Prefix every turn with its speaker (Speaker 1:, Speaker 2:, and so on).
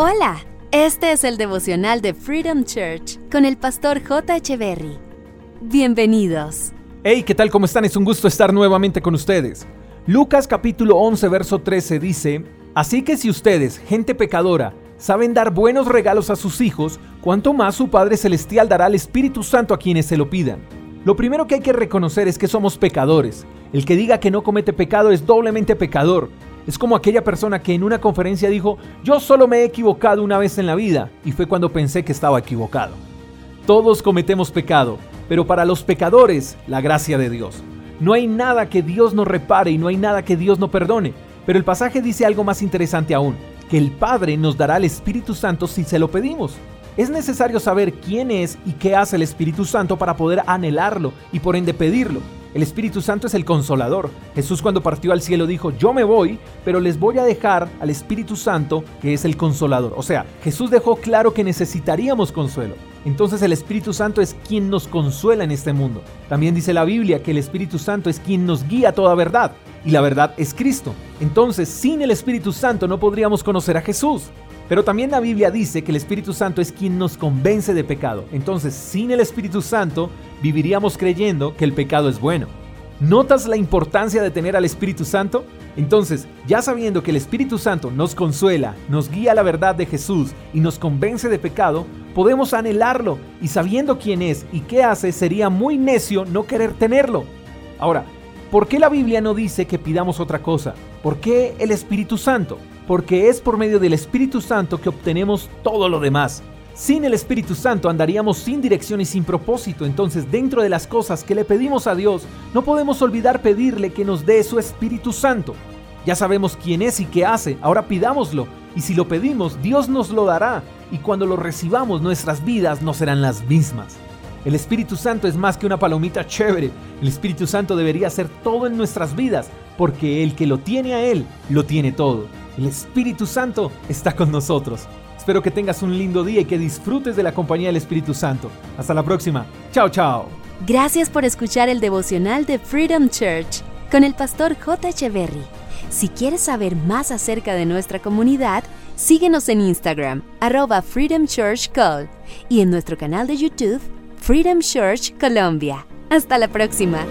Speaker 1: Hola, este es el devocional de Freedom Church con el pastor J. Berry. Bienvenidos.
Speaker 2: Hey, ¿qué tal? ¿Cómo están? Es un gusto estar nuevamente con ustedes. Lucas capítulo 11, verso 13 dice, Así que si ustedes, gente pecadora, saben dar buenos regalos a sus hijos, cuanto más su Padre Celestial dará al Espíritu Santo a quienes se lo pidan. Lo primero que hay que reconocer es que somos pecadores. El que diga que no comete pecado es doblemente pecador, es como aquella persona que en una conferencia dijo, yo solo me he equivocado una vez en la vida, y fue cuando pensé que estaba equivocado. Todos cometemos pecado, pero para los pecadores, la gracia de Dios. No hay nada que Dios no repare y no hay nada que Dios no perdone. Pero el pasaje dice algo más interesante aún, que el Padre nos dará el Espíritu Santo si se lo pedimos. Es necesario saber quién es y qué hace el Espíritu Santo para poder anhelarlo y por ende pedirlo. El Espíritu Santo es el consolador. Jesús cuando partió al cielo dijo, yo me voy, pero les voy a dejar al Espíritu Santo, que es el consolador. O sea, Jesús dejó claro que necesitaríamos consuelo. Entonces el Espíritu Santo es quien nos consuela en este mundo. También dice la Biblia que el Espíritu Santo es quien nos guía a toda verdad. Y la verdad es Cristo. Entonces, sin el Espíritu Santo no podríamos conocer a Jesús. Pero también la Biblia dice que el Espíritu Santo es quien nos convence de pecado. Entonces, sin el Espíritu Santo, viviríamos creyendo que el pecado es bueno. ¿Notas la importancia de tener al Espíritu Santo? Entonces, ya sabiendo que el Espíritu Santo nos consuela, nos guía a la verdad de Jesús y nos convence de pecado, podemos anhelarlo y sabiendo quién es y qué hace, sería muy necio no querer tenerlo. Ahora, ¿por qué la Biblia no dice que pidamos otra cosa? ¿Por qué el Espíritu Santo? Porque es por medio del Espíritu Santo que obtenemos todo lo demás. Sin el Espíritu Santo andaríamos sin dirección y sin propósito, entonces dentro de las cosas que le pedimos a Dios, no podemos olvidar pedirle que nos dé su Espíritu Santo. Ya sabemos quién es y qué hace, ahora pidámoslo, y si lo pedimos, Dios nos lo dará, y cuando lo recibamos nuestras vidas no serán las mismas. El Espíritu Santo es más que una palomita chévere, el Espíritu Santo debería ser todo en nuestras vidas, porque el que lo tiene a Él, lo tiene todo. El Espíritu Santo está con nosotros. Espero que tengas un lindo día y que disfrutes de la compañía del Espíritu Santo. Hasta la próxima. Chao, chao.
Speaker 1: Gracias por escuchar el devocional de Freedom Church con el pastor J. Echeverry. Si quieres saber más acerca de nuestra comunidad, síguenos en Instagram, arroba Freedom Church Call, y en nuestro canal de YouTube, Freedom Church Colombia. Hasta la próxima.